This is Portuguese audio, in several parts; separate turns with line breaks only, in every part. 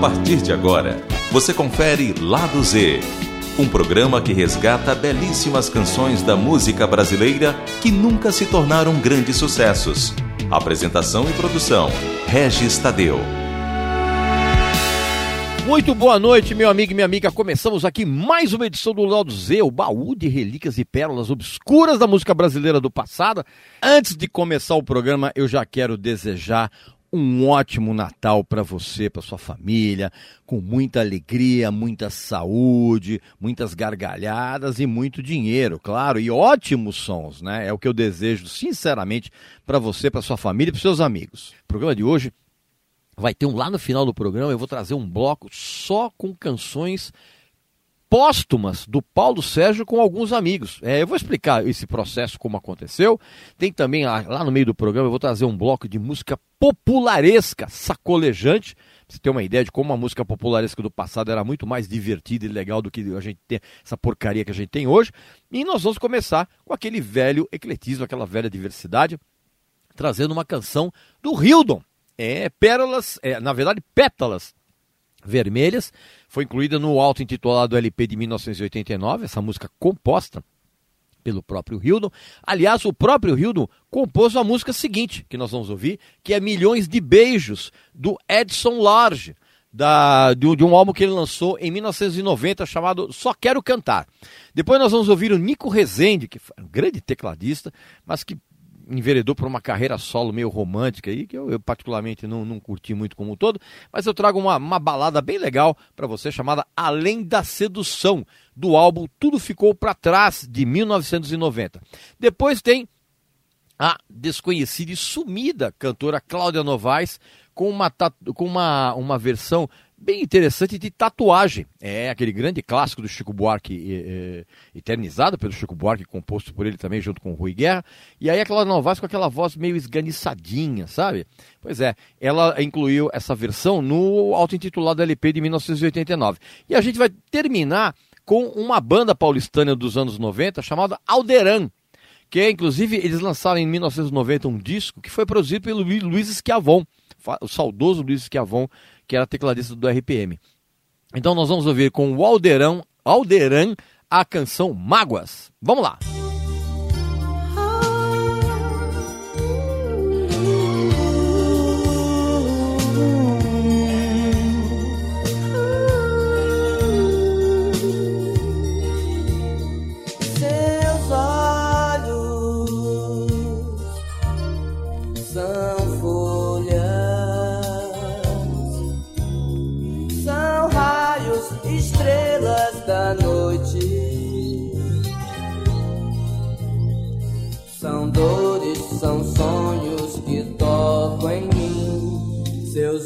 partir de agora, você confere Lado Z, um programa que resgata belíssimas canções da música brasileira que nunca se tornaram grandes sucessos. Apresentação e produção: Regis Tadeu.
Muito boa noite, meu amigo e minha amiga. Começamos aqui mais uma edição do Lado Z, o baú de relíquias e pérolas obscuras da música brasileira do passado. Antes de começar o programa, eu já quero desejar um ótimo Natal para você, para sua família, com muita alegria, muita saúde, muitas gargalhadas e muito dinheiro, claro, e ótimos sons, né? É o que eu desejo sinceramente para você, para sua família e para seus amigos. O programa de hoje vai ter um lá no final do programa, eu vou trazer um bloco só com canções póstumas do Paulo Sérgio com alguns amigos. É, eu vou explicar esse processo, como aconteceu. Tem também lá no meio do programa, eu vou trazer um bloco de música popularesca, sacolejante. Você ter uma ideia de como a música popularesca do passado era muito mais divertida e legal do que a gente tem, essa porcaria que a gente tem hoje. E nós vamos começar com aquele velho ecletismo, aquela velha diversidade, trazendo uma canção do Hildon. É, pérolas, é, na verdade, pétalas vermelhas, foi incluída no alto intitulado LP de 1989, essa música composta pelo próprio Hildon. Aliás, o próprio Hildon compôs a música seguinte, que nós vamos ouvir, que é Milhões de Beijos, do Edson Large, da, de, de, um álbum que ele lançou em 1990 chamado Só Quero Cantar. Depois nós vamos ouvir o Nico Rezende, que foi um grande tecladista, mas que enveredou por uma carreira solo meio romântica aí, que eu, eu particularmente não, não curti muito como um todo, mas eu trago uma, uma balada bem legal para você chamada Além da Sedução, do álbum Tudo Ficou para Trás, de 1990. Depois tem a desconhecida e sumida cantora Cláudia Novaes com uma, com uma, uma versão bem interessante de tatuagem. É aquele grande clássico do Chico Buarque, é, eternizado pelo Chico Buarque, composto por ele também junto com o Rui Guerra. E aí aquela Novaes com aquela voz meio esganiçadinha, sabe? Pois é, ela incluiu essa versão no auto-intitulado LP de 1989. E a gente vai terminar com uma banda paulistana dos anos 90 chamada Alderan. Que é, inclusive, eles lançaram em 1990 um disco que foi produzido pelo Luiz Esquiavon, o saudoso Luiz Esquiavon, que era tecladista do RPM. Então nós vamos ouvir com o Alderão, a canção Mágoas. Vamos lá!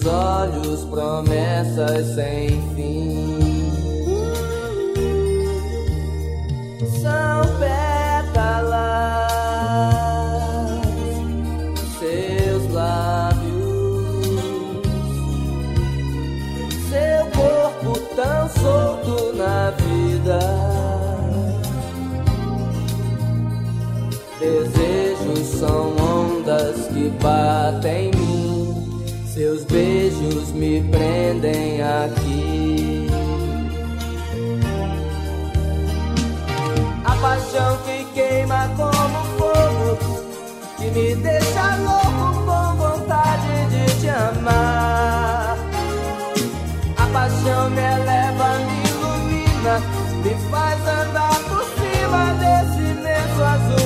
Olhos, promessas sem fim. São pétalas, seus lábios, seu corpo tão solto na vida. Desejos são ondas que batem. Seus beijos me prendem aqui. A paixão que queima como fogo, que me deixa louco com vontade de te amar. A paixão me eleva, me ilumina, me faz andar por cima desse imenso azul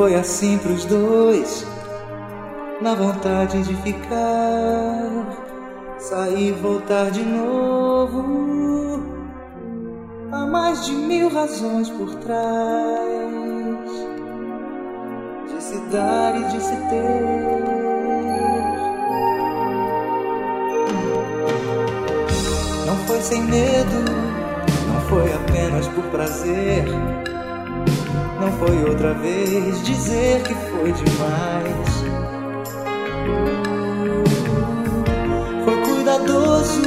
foi assim pros dois. na vontade de ficar, sair e voltar de novo. Há mais de mil razões por trás de se dar e de se ter. Não foi sem medo, não foi apenas por prazer. Foi outra vez dizer que foi demais. Foi cuidadoso,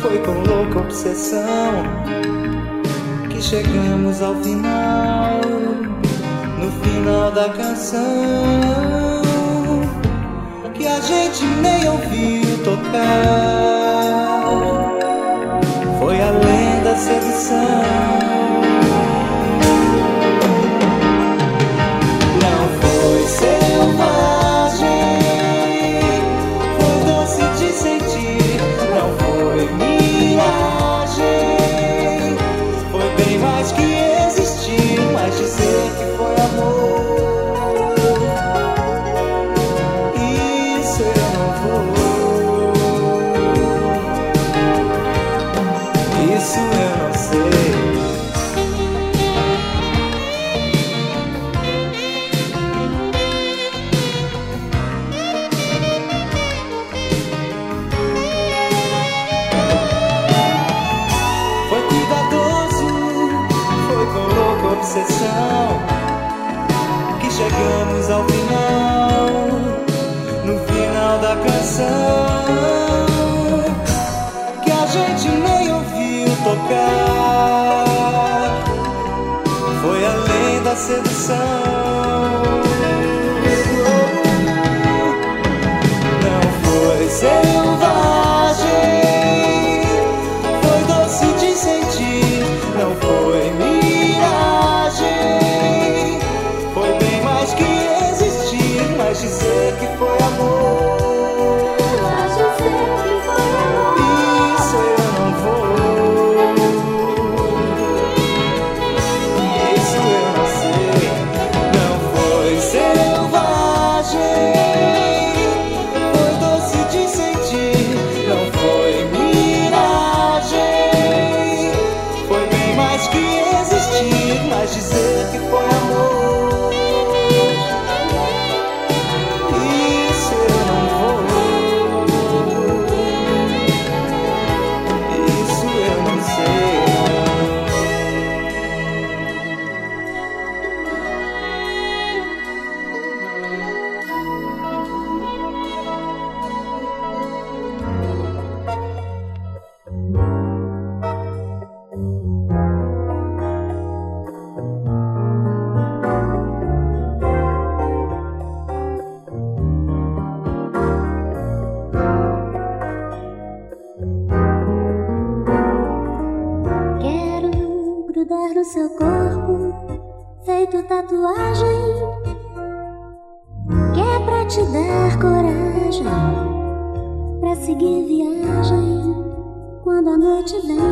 foi com louca obsessão que chegamos ao final, no final da canção que a gente nem ouviu tocar. Foi além da sedução. said the sun.
Eu quero ser a cicatriz risonha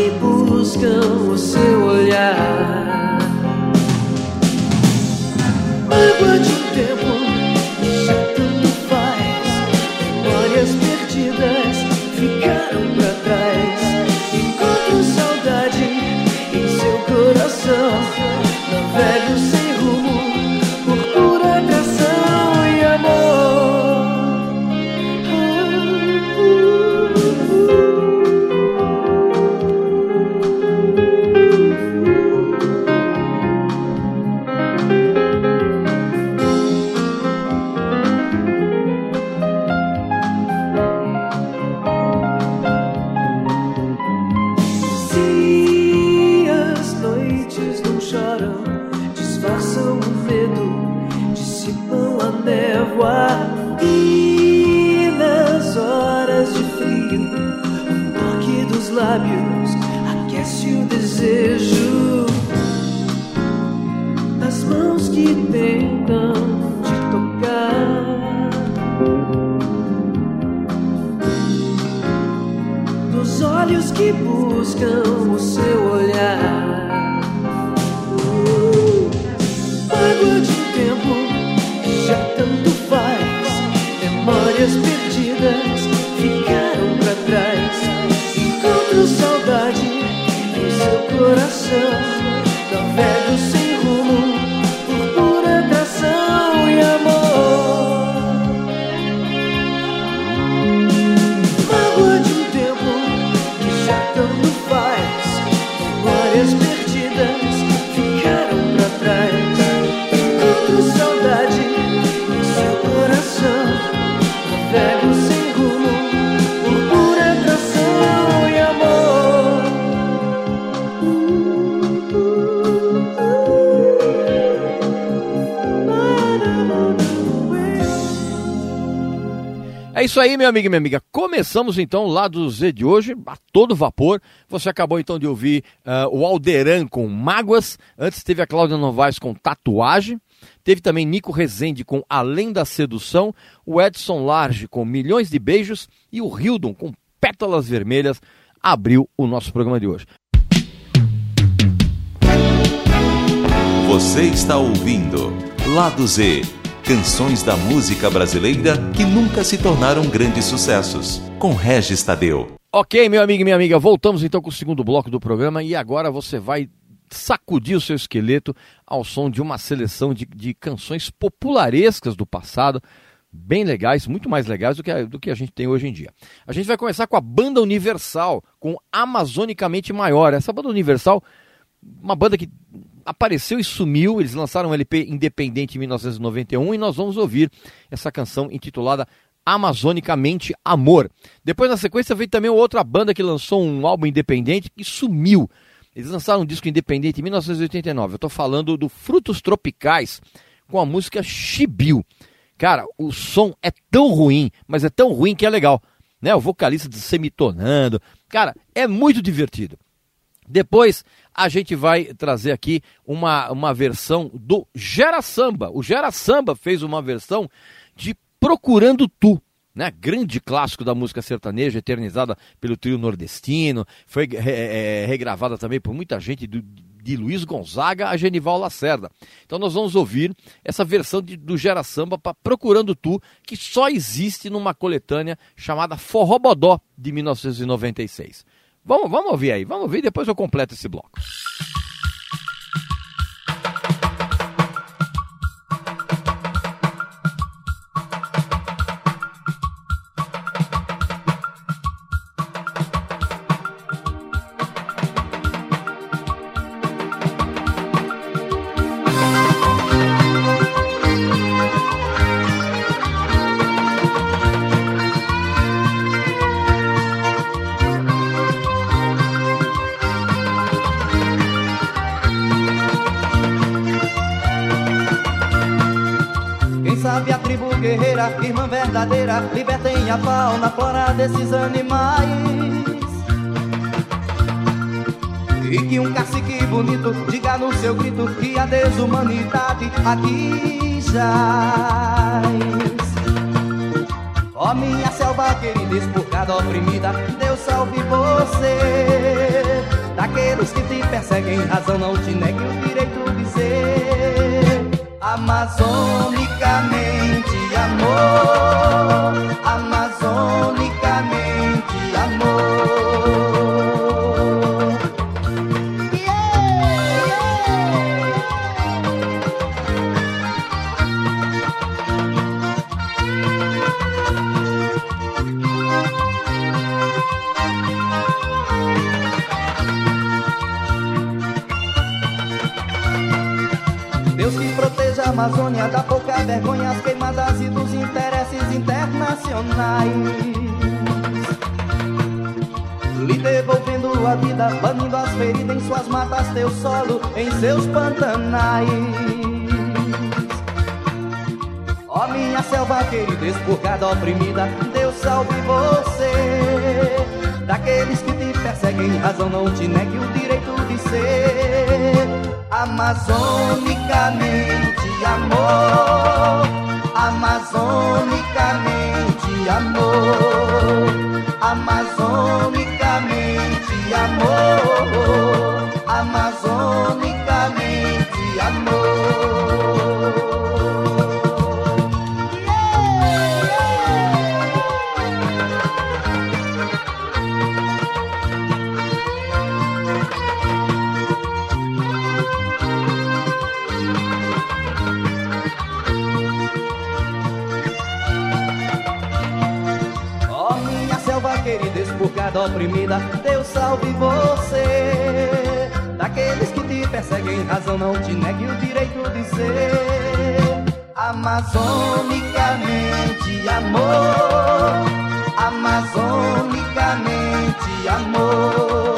que buscam o seu olhar. Mágoa de
É isso aí, meu amigo e minha amiga. Começamos então lá do Z de hoje, a todo vapor. Você acabou então de ouvir ah, o Alderan com Mágoas. Antes teve a Cláudia Novaes com Tatuagem. Teve também Nico Rezende com Além da Sedução. O Edson Large com Milhões de Beijos. E o Hildon com Pétalas Vermelhas abriu o nosso programa de hoje.
Você está ouvindo Lado Z Canções da música brasileira que nunca se tornaram grandes sucessos. Com Regis Tadeu.
Ok, meu amigo e minha amiga, voltamos então com o segundo bloco do programa e agora você vai sacudir o seu esqueleto ao som de uma seleção de, de canções popularescas do passado, bem legais, muito mais legais do que, a, do que a gente tem hoje em dia. A gente vai começar com a Banda Universal, com Amazonicamente Maior. Essa Banda Universal, uma banda que apareceu e sumiu, eles lançaram um LP independente em 1991 e nós vamos ouvir essa canção intitulada Amazonicamente Amor. Depois, na sequência, veio também outra banda que lançou um álbum independente e sumiu. Eles lançaram um disco independente em 1989. Eu estou falando do Frutos Tropicais com a música Chibiu. Cara, o som é tão ruim, mas é tão ruim que é legal. Né? O vocalista semitonando. Cara, é muito divertido. Depois a gente vai trazer aqui uma, uma versão do Gera Samba. O Gera Samba fez uma versão de Procurando Tu, né? grande clássico da música sertaneja, eternizada pelo trio nordestino, foi é, é, regravada também por muita gente do, de Luiz Gonzaga a Genival Lacerda. Então nós vamos ouvir essa versão de, do Gera Samba para Procurando Tu, que só existe numa coletânea chamada Forrobodó de 1996. Vamos, vamos ouvir aí, vamos ouvir, depois eu completo esse bloco.
A fauna, flora desses animais. E que um cacique bonito diga no seu grito que a desumanidade aqui jaz. Ó oh, minha selva querida, expurgada, oprimida, Deus salve você. Daqueles que te perseguem, razão não te negue o direito de ser amazonicamente amor, Amazônia da pouca vergonha, as queimadas e dos interesses internacionais. Lhe devolvendo a vida, banindo as feridas em suas matas, teu solo, em seus pantanais. Ó minha selva querida, expurgada, oprimida, Deus salve você. Daqueles que te perseguem, razão não te negue o direito de ser amazonicamente amor, amazonicamente amor, oprimida, Deus salve você. Daqueles que te perseguem, razão não te negue o direito de ser. Amazonicamente amor, amazonicamente amor,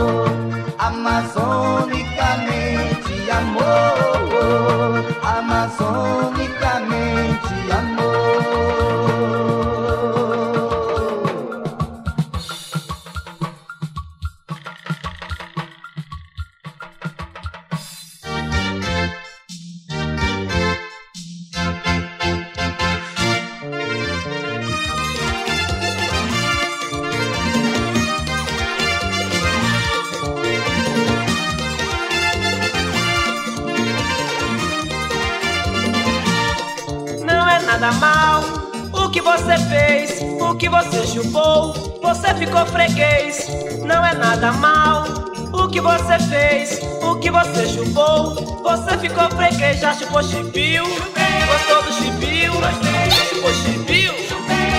você ficou freguês, não é nada mal. O que você fez, o que você chupou, você ficou freguês, já chupou chipio, gostou do chipio, já chupou chipio,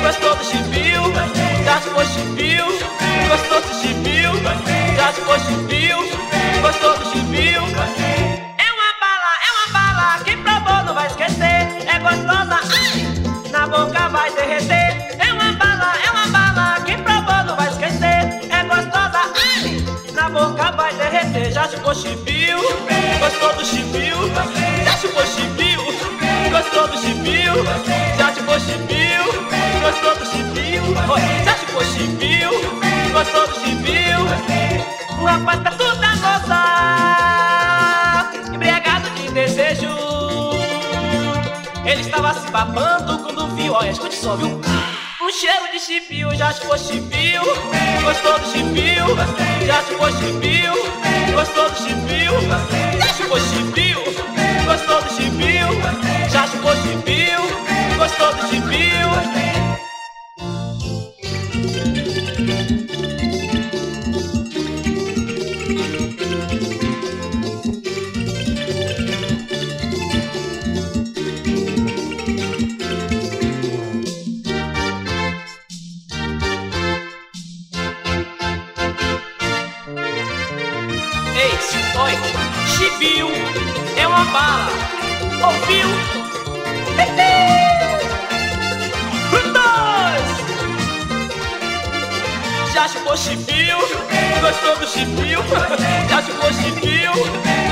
gostou do chipio, já chupou chipio, gostou do chipio, já chupou chipio, gostou do chipio. Boca vai derreter. É uma bala, é uma bala, quem provou não vai esquecer. É gostosa, ai, na boca vai derreter. Já chupou chibio, gostou do chibio. Já chupou chibio, gostou do chibio. Já chupou chibio, gostou do chibio. Já chupou chibio, gostou do chibio. O rapaz tá tudo a gozar, Ele estava se babando quando viu, olha, escute só, viu? Um cheiro de chipio, já chupou chipio. Gostou do chipio? Já chupou chipio. Gostou do chipio? Já chupou chipio. Gostou do chipio? Já chupou chipio. Gostou do chipio chibio é uma bala. Ouviu? Dois! Já chupou chibio? Gostou do chibio? Já chupou chibio?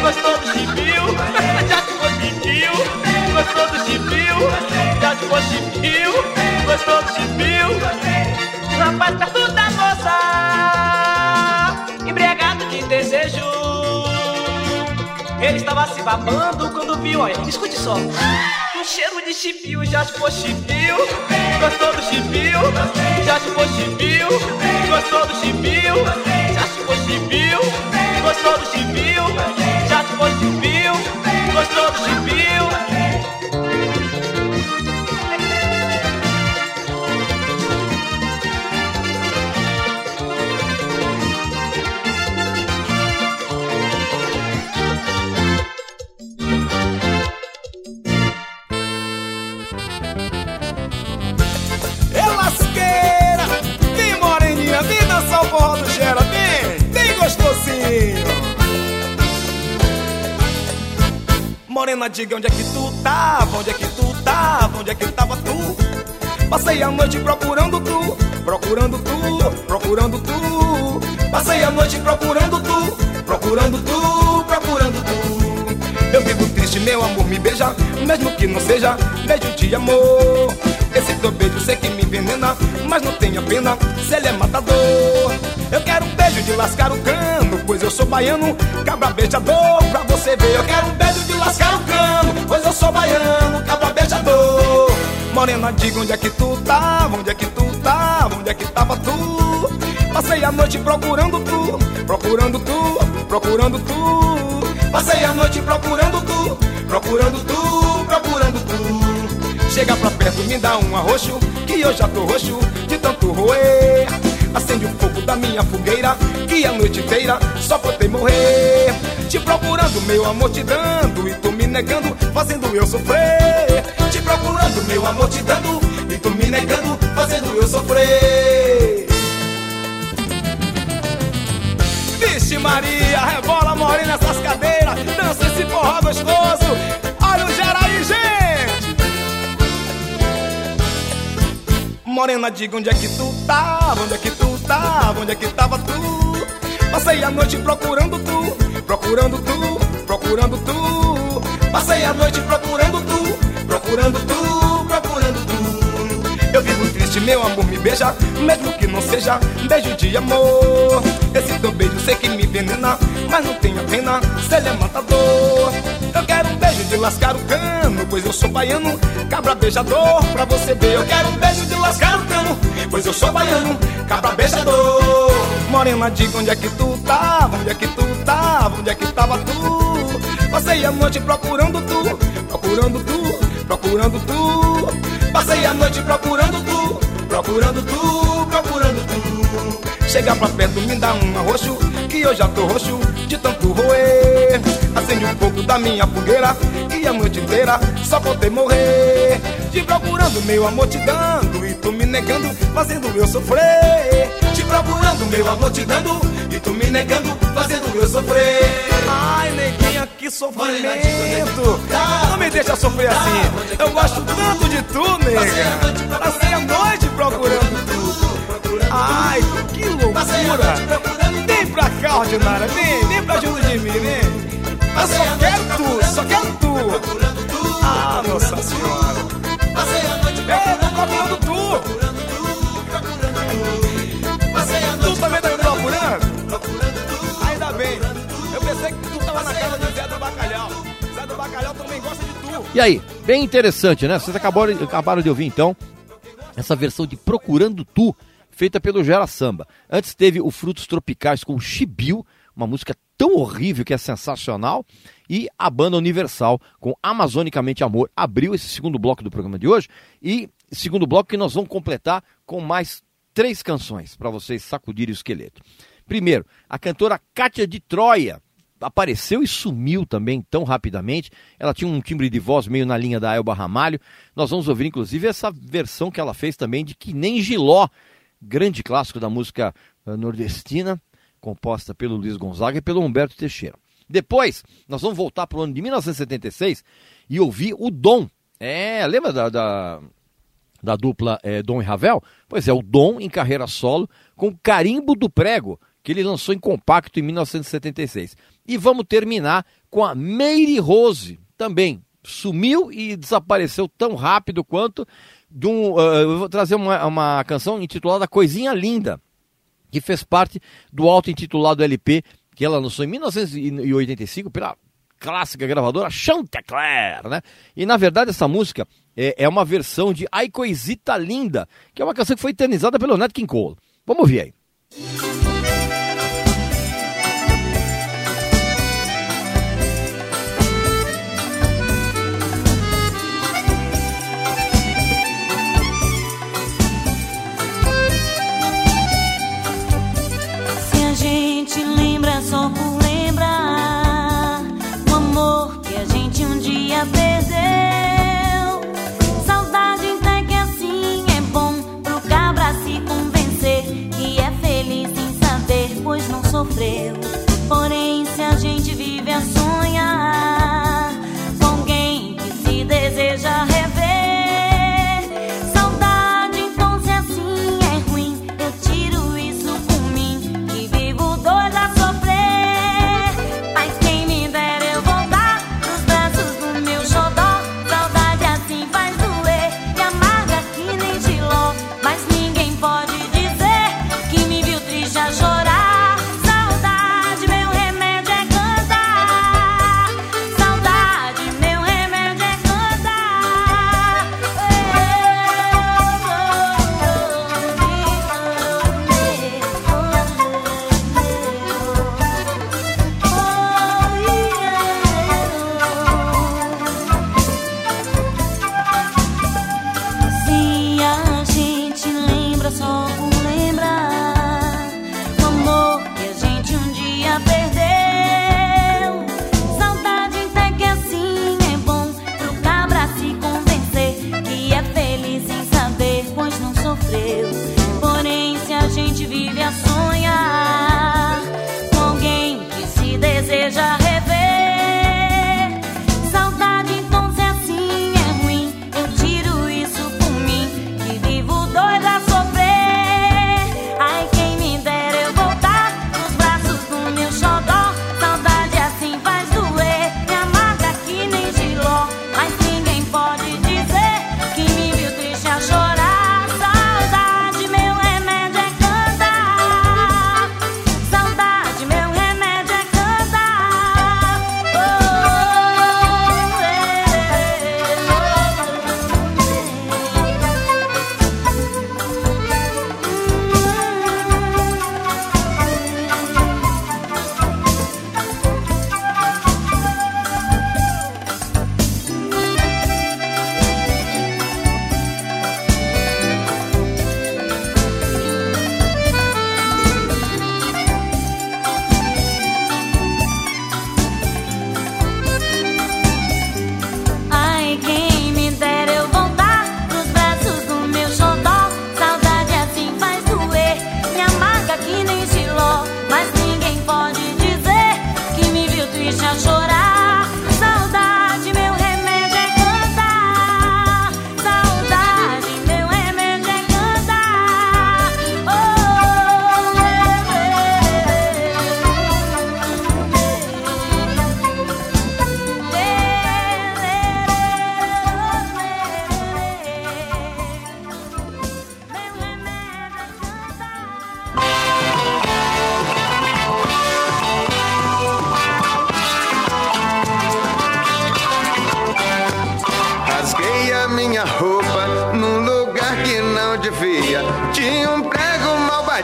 Gostou do chibio? Já chupou chibio? Gostou do chibio? Já chupou chibio? Gostou do chibio? Rapaz perto da moça Embriagado de desejo Ele estava se babando quando viu, olha, escute só Um cheiro de chibio, já chupou chibio? Gostou do chibio? Já chupou chibio? Gostou do chibio? Já chupou chibio? Gostou do chibio? Já chupou chibio? Gostou do chibio?
Morena, diga onde é que tu tava, onde é que tu tava, onde é que tava tu? Passei a noite procurando tu, procurando tu, procurando tu. Passei a noite procurando tu, procurando tu, procurando tu. Eu fico triste, meu amor, me beija, mesmo que não seja beijo de amor. Esse teu beijo sei que me envenena, mas não tenha pena se ele é matador. Eu quero um beijo de lascar o cano, pois eu sou baiano, cabra beijador, pra você ver. Eu quero um beijo de lascar diga onde é que tu tava, onde é que tu tava, onde é que tava tu? Passei a noite procurando tu, procurando tu, procurando tu. Passei a noite procurando tu, procurando tu, procurando tu. Chega pra perto, me dá um arroxo, que eu já tô roxo de tanto roer. Acende o fogo da minha fogueira, que a noite inteira só faltei morrer. Te procurando, meu amor, te dando, e tu me negando, fazendo eu sofrer. Te procurando, meu amor, te dando, e tu me negando, fazendo eu sofrer. Vixe Maria, rebola morena nessas cadeiras, dança esse forró gostoso. Olha o Gera aí, gente! Morena, diga onde é que tu tava, onde é que tu tava, onde é que tava tu? Passei a noite procurando tu, procurando tu, procurando tu. Passei a noite procurando tu, procurando tu, procurando tu. Eu vivo triste, meu amor, me beija, mesmo que não seja beijo de amor. Esse teu beijo sei que me envenena, mas não tenha pena se ele é matador. Eu quero um beijo de lascar o cano, pois eu sou baiano, cabra beijador, pra você ver. Eu quero um beijo de lascar o cano, pois eu sou baiano, cabra beijador. Morena, diga onde é que tu tava, onde é que tu tava, onde é que tava tu? Passei a noite procurando tu, procurando tu, procurando tu. Passei a noite procurando tu, procurando tu, procurando tu. Chega pra perto, me dá um arroxo, que eu já tô roxo de tanto roer. Acende um pouco da minha fogueira, e a noite inteira só faltei morrer. Te procurando, meu amor, te dando, e tu me negando, fazendo eu sofrer. Procurando, meu amor, te dando, e tu me negando, fazendo eu sofrer. Ai, neguinha, que sofrimento! Não me deixa sofrer assim. Eu gosto tanto de tu, nega. Passei a noite procurando tu. Ai, que loucura! Vem pra cá, ordinária, vem, vem pra junto de mim, vem. Eu só quero tu, só quero tu. Ah, nossa senhora. É, tô procurando tu. Tu Bacalhau também gosta de tu.
E aí, bem interessante, né? Vocês acabaram, acabaram de ouvir então essa versão de Procurando Tu, feita pelo Gera Samba. Antes teve o Frutos Tropicais com Chibiu, uma música tão horrível que é sensacional, e a banda Universal com Amazonicamente Amor abriu esse segundo bloco do programa de hoje e segundo bloco que nós vamos completar com mais três canções para vocês sacudirem o esqueleto. Primeiro, a cantora Kátia de Troia apareceu e sumiu também tão rapidamente. Ela tinha um timbre de voz meio na linha da Elba Ramalho. Nós vamos ouvir inclusive essa versão que ela fez também de Que Nem Giló, grande clássico da música eh, nordestina, composta pelo Luiz Gonzaga e pelo Humberto Teixeira.
Depois, nós vamos voltar para o ano de 1976 e ouvir o Dom. É, lembra da, da, da dupla é, Dom e Ravel? Pois é, o Dom em carreira solo com Carimbo do Prego, que ele lançou em compacto em 1976. E vamos terminar com a Meire Rose, também sumiu e desapareceu tão rápido quanto. De um, uh, eu vou trazer uma, uma canção intitulada Coisinha Linda, que fez parte do auto-intitulado LP que ela lançou em 1985 pela clássica gravadora Chantecler, né? E na verdade essa música é, é, uma versão de Ai Coisita Linda, que é uma canção que foi eternizada pelo Nat King Cole. Vamos ouvir aí.
pois não sofreu. Porém, se a gente vive a sonhar com alguém que se deseja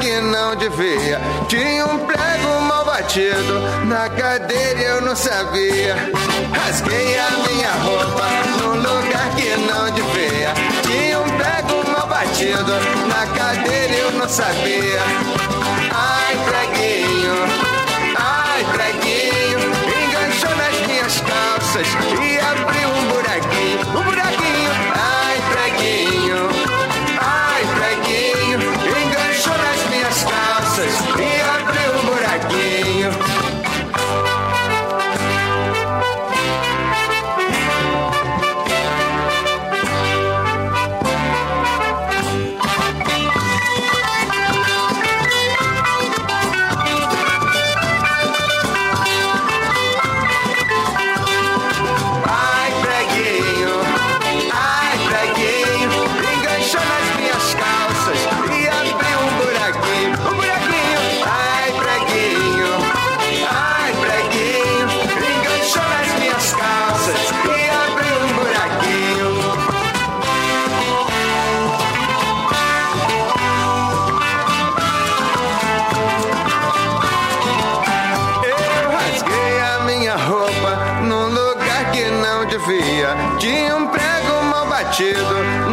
que não devia. Tinha um prego mal batido na cadeira eu não sabia. Rasguei a minha roupa num lugar que não devia. Tinha um prego mal batido na cadeira eu não sabia. Ai, preguinho, ai, preguinho, enganchou nas minhas calças e abriu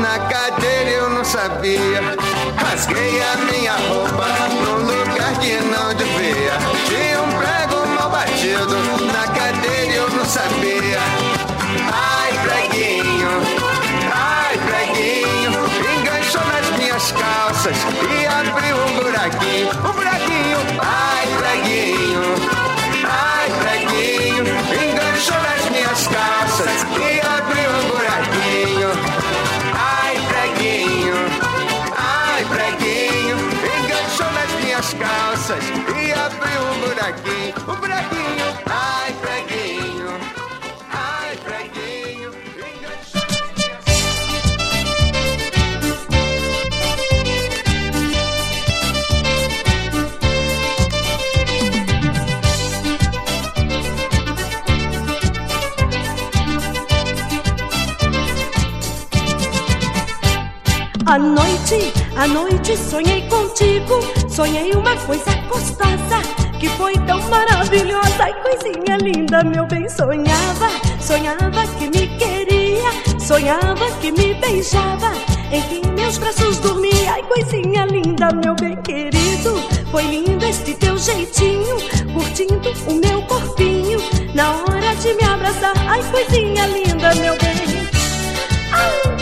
na cadeira eu não sabia. Rasguei a minha roupa à noite sonhei contigo. Sonhei uma coisa gostosa que foi tão maravilhosa. Ai, coisinha linda, meu bem, sonhava. Sonhava que me queria, sonhava que me beijava. Em que meus braços dormia. Ai, coisinha linda, meu bem querido. Foi lindo este teu jeitinho, curtindo o meu corpinho. Na hora de me abraçar, ai, coisinha linda, meu bem. Ai.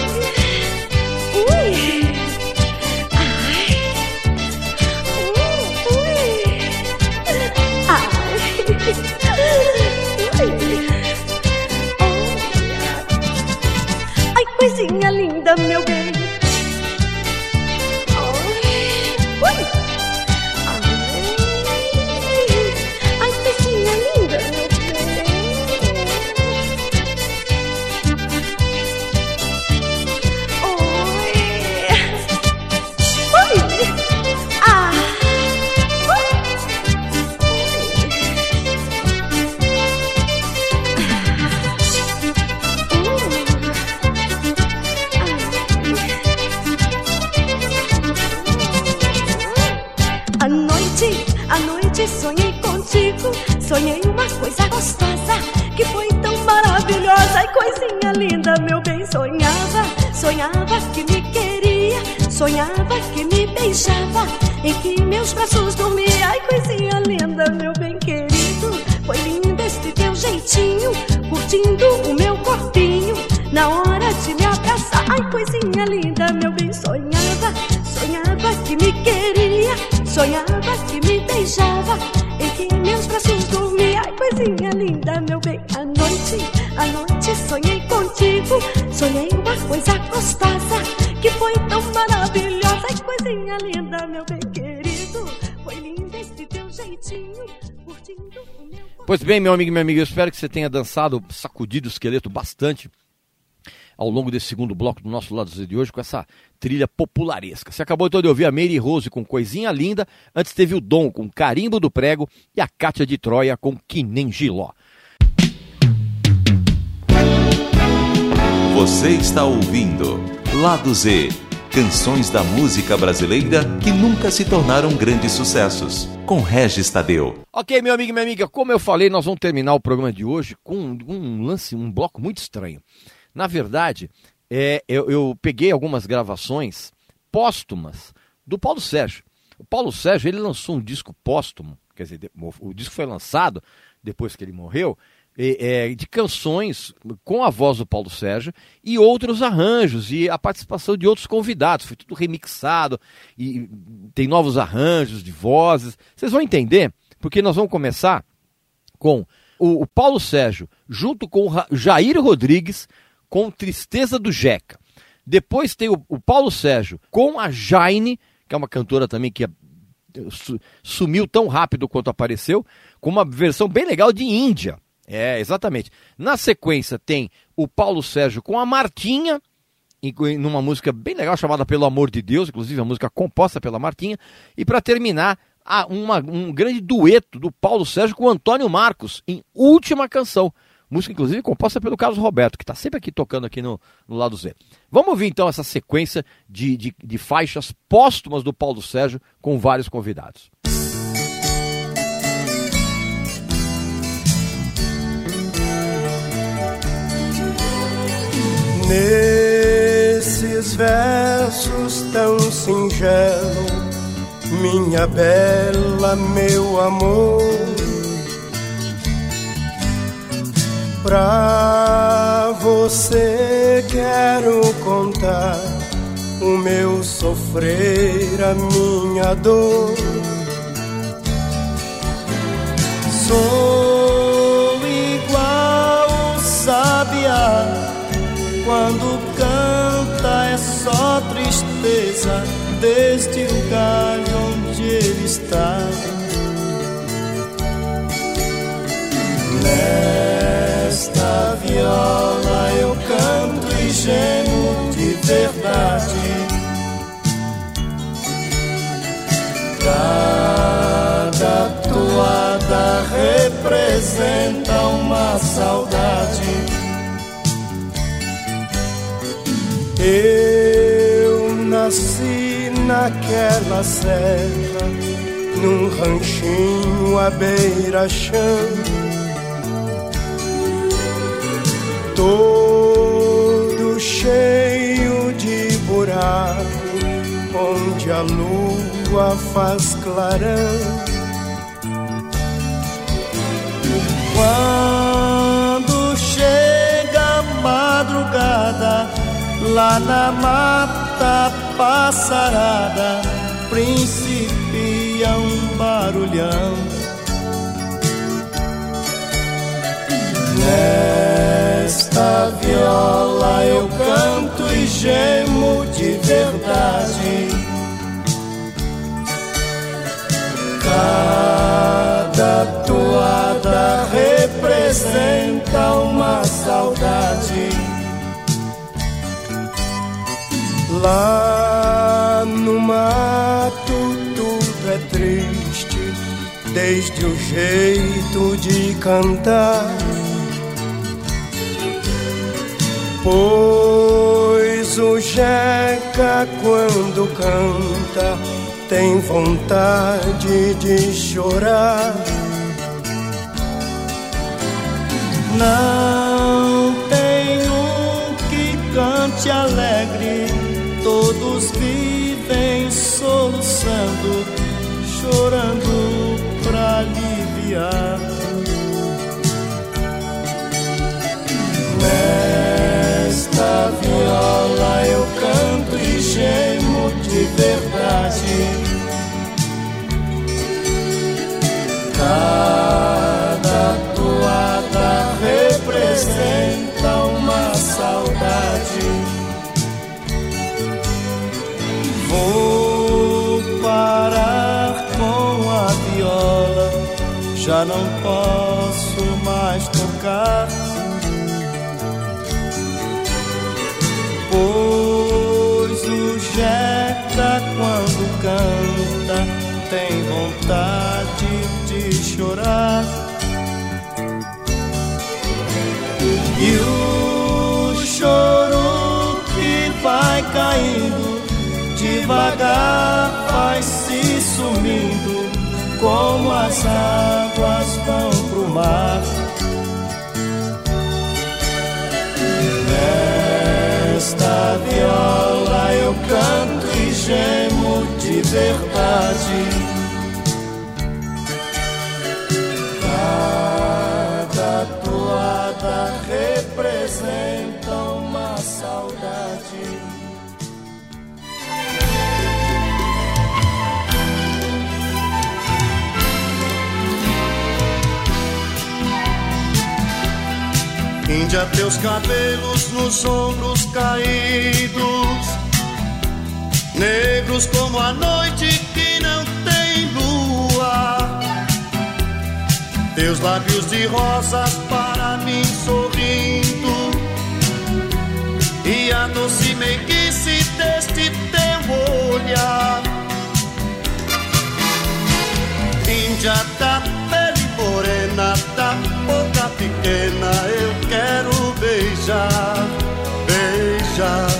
Bem, meu
amigo e minha amiga, eu espero que você tenha dançado, sacudido o esqueleto bastante ao longo desse segundo bloco do nosso lado Z de hoje com essa trilha popularesca. Você acabou então de ouvir a Mary Rose com Coisinha Linda, antes teve o Dom com Carimbo do Prego e a Cátia de Troia com Que Nem Giló.
Você está ouvindo Lado Z, Canções da música brasileira que nunca se tornaram grandes sucessos. Com Regis Tadeu.
Ok, meu amigo e minha amiga, como eu falei, nós vamos terminar o programa de hoje com um, lance, um bloco muito estranho. Na verdade, é, eu, eu peguei algumas gravações póstumas do Paulo Sérgio. O Paulo Sérgio ele lançou um disco póstumo, quer dizer, o disco foi lançado depois que ele morreu, é, de canções com a voz do Paulo Sérgio e outros arranjos e a participação de outros convidados. Foi tudo remixado e tem novos arranjos de vozes. Vocês vão entender, porque nós vamos começar com o, o Paulo Sérgio junto com o Jair Rodrigues com Tristeza do Jeca. Depois tem o, o Paulo Sérgio com a Jaine, que é uma cantora também que é, sumiu tão rápido quanto apareceu, com uma versão bem legal de Índia. É, exatamente. Na sequência tem o Paulo Sérgio com a Martinha, numa música bem legal chamada Pelo Amor de Deus, inclusive a música composta pela Martinha. E para terminar, uma, um grande dueto do Paulo Sérgio com o Antônio Marcos, em Última Canção. Música, inclusive, composta pelo Carlos Roberto, que está sempre aqui tocando aqui no, no lado Z. Vamos ouvir então essa sequência de, de, de faixas póstumas do Paulo Sérgio com vários convidados.
Nesses versos tão singelos, minha bela, meu amor, pra você quero contar o meu sofrer, a minha dor. Sou quando canta é só tristeza o galho onde ele está. Nesta viola eu canto e gemo de verdade. Cada toada representa uma saudade. Eu nasci naquela serra, num ranchinho à beira-chão. Todo cheio de buraco, onde a lua faz clarão. Quando chega a madrugada, lá na mata passarada principia um barulhão. Nesta viola eu canto e gemo de verdade. Cada toada representa uma saudade. Lá no mato tudo é triste, desde o jeito de cantar. Pois o Jeca, quando canta, tem vontade de chorar. Não tem um que cante alegre Todos vivem soluçando, chorando pra aliviar. Nesta viola eu canto e gemo de verdade. Cada toada representa uma saudade. Vou parar com a viola, já não posso mais tocar. Pois o Jeca, quando canta, tem vontade de chorar. E o choro que vai caindo
devagar vai se sumindo, como as águas vão pro mar. Nesta viola eu canto e gemo de verdade. Índia, teus cabelos nos ombros caídos, negros como a noite que não tem lua. Teus lábios de rosas para mim sorrindo, e a doce meiguice deste teu olhar. Índia da boca pequena, eu quero beijar, beijar.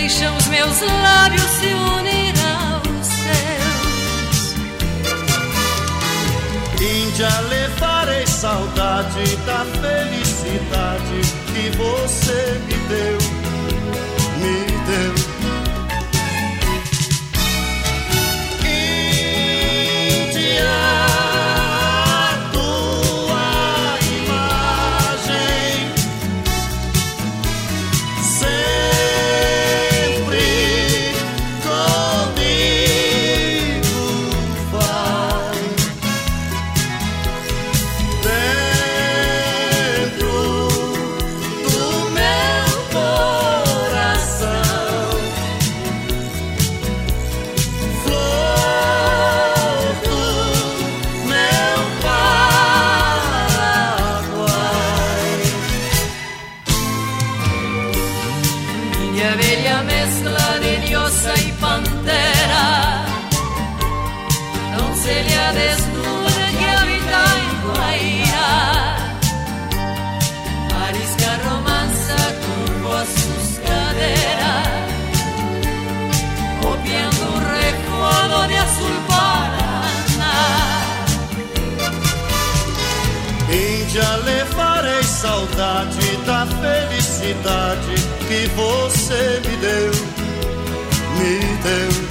Deixa os meus lábios se unir aos seus.
Índia, levarei saudade da felicidade que você me deu,
que
você me deu, me deu.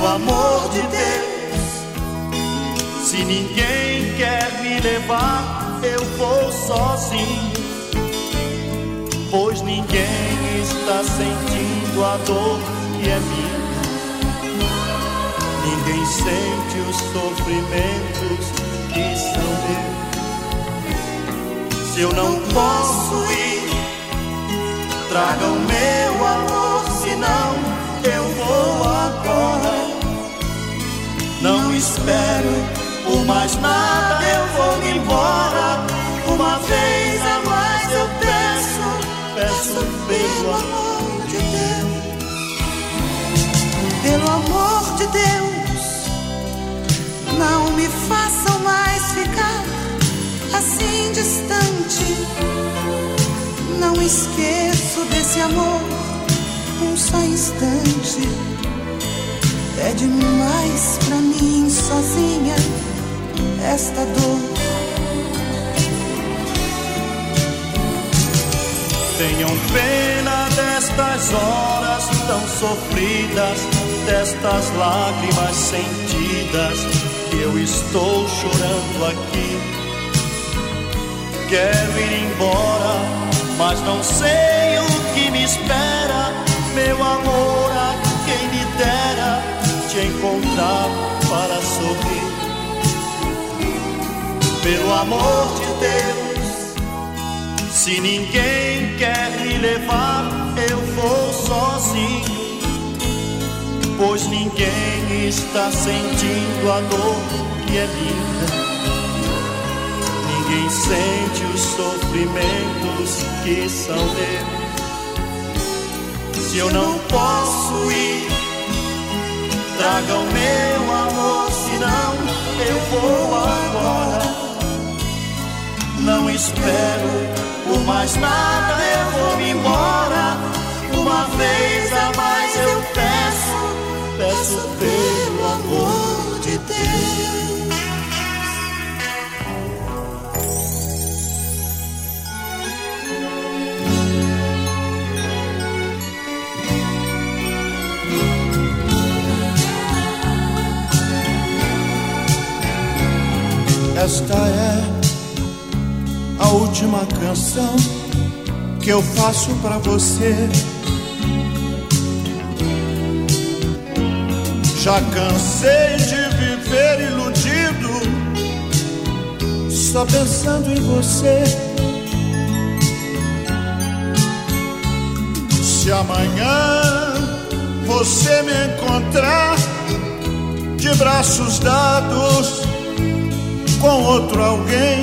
Pelo amor de Deus,
se ninguém quer me levar, eu vou sozinho. Pois ninguém está sentindo a dor que é minha. Ninguém sente os sofrimentos que são meus. Se eu não posso ir, tragam meu amor, senão eu vou agora. Não espero por mais nada, eu vou me embora. Uma vez a mais eu peço, peço pelo amor de Deus.
Pelo amor de Deus, não me façam mais ficar assim distante. Não esqueço desse amor um só instante. É demais pra mim sozinha esta dor.
Tenham pena destas horas tão sofridas, destas lágrimas sentidas que eu estou chorando aqui. Quero ir embora, mas não sei o que me espera. Meu amor, a quem me dera te encontrar para sorrir. Pelo amor de Deus, se ninguém quer me levar, eu vou sozinho. Pois ninguém está sentindo a dor que é minha. Ninguém sente os sofrimentos que são meus. Se eu não posso ir, tragam meu amor, senão eu vou agora. Não espero por mais nada, eu vou me embora. Uma vez a mais eu peço, peço pelo amor de Deus.
Esta é a última canção que eu faço pra você. Já cansei de viver iludido, só pensando em você. Se amanhã você me encontrar de braços dados com outro alguém,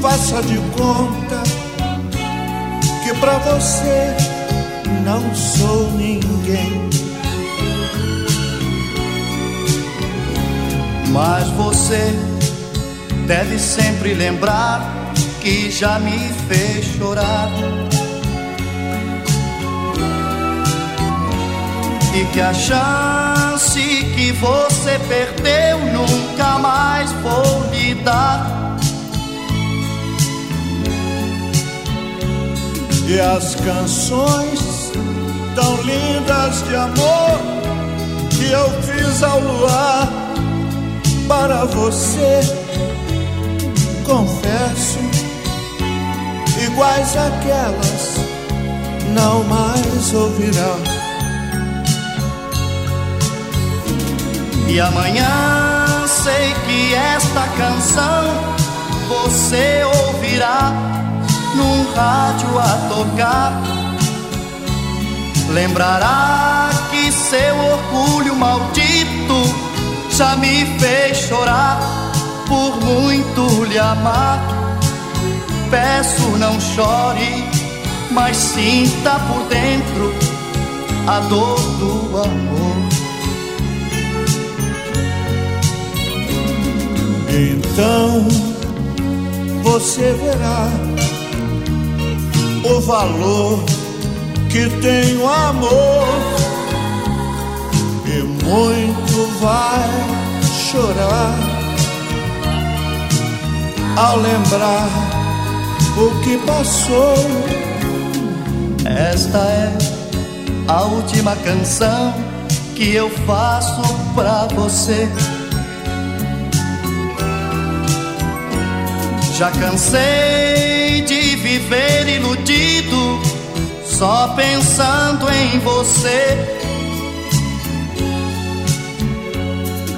faça de conta que pra você não sou ninguém.
Mas você deve sempre lembrar que já me fez chorar. E que a que você perdeu nunca mais vou lhe dar.
E as canções tão lindas de amor que eu fiz ao luar para você, confesso, iguais àquelas não mais ouvirá.
E amanhã sei que esta canção você ouvirá num rádio a tocar. Lembrará que seu orgulho maldito já me fez chorar por muito lhe amar. Peço, não chore, mas sinta por dentro a dor do amor.
Então você verá o valor que tem o amor e muito vai chorar ao lembrar o que passou.
Esta é a última canção que eu faço pra você. Já cansei de viver iludido, só pensando em você.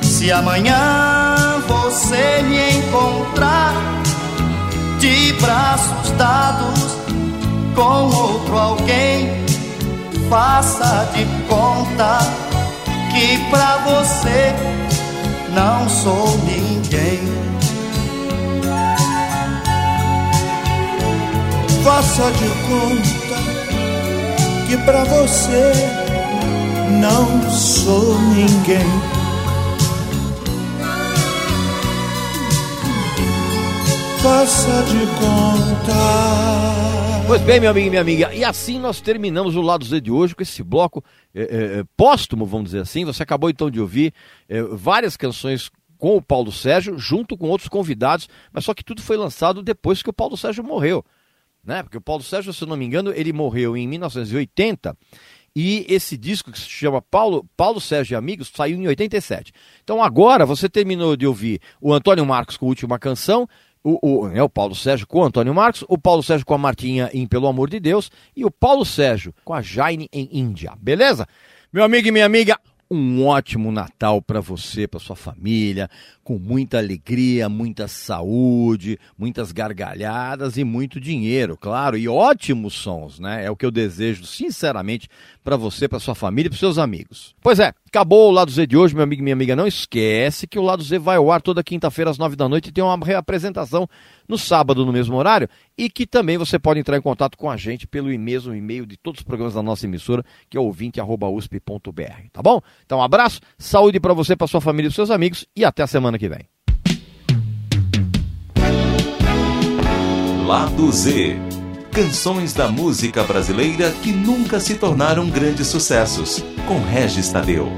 Se amanhã você me encontrar de braços dados com outro alguém, faça de conta que pra você não sou ninguém.
Faça de conta que pra você não sou ninguém. Faça de conta.
Pois bem, meu amigo e minha amiga, e assim nós terminamos o Lado Z de hoje com esse bloco é, é, póstumo, vamos dizer assim. Você acabou então de ouvir é, várias canções com o Paulo Sérgio, junto com outros convidados, mas só que tudo foi lançado depois que o Paulo Sérgio morreu. Né? Porque o Paulo Sérgio, se eu não me engano, ele morreu em 1980 e esse disco que se chama Paulo, Paulo Sérgio e Amigos saiu em 87. Então agora você terminou de ouvir o Antônio Marcos com a última canção, o, o, é o Paulo Sérgio com o Antônio Marcos, o Paulo Sérgio com a Martinha em Pelo Amor de Deus e o Paulo Sérgio com a Jaine em Índia. Beleza? Meu amigo e minha amiga, um ótimo Natal para você, para sua família, com muita alegria, muita saúde, muitas gargalhadas e muito dinheiro, claro, e ótimos sons, né? É o que eu desejo sinceramente para você, para sua família e para seus amigos. Pois é, acabou o lado Z de hoje, meu amigo e minha amiga. Não esquece que o lado Z vai ao ar toda quinta-feira às nove da noite e tem uma reapresentação no sábado no mesmo horário e que também você pode entrar em contato com a gente pelo mesmo e-mail de todos os programas da nossa emissora, que é ouvinte@usp.br, tá bom? Então, um abraço, saúde para você, para sua família e seus amigos e até a semana que vem.
Lado Z. Canções da música brasileira que nunca se tornaram grandes sucessos. Com Regis Tadeu.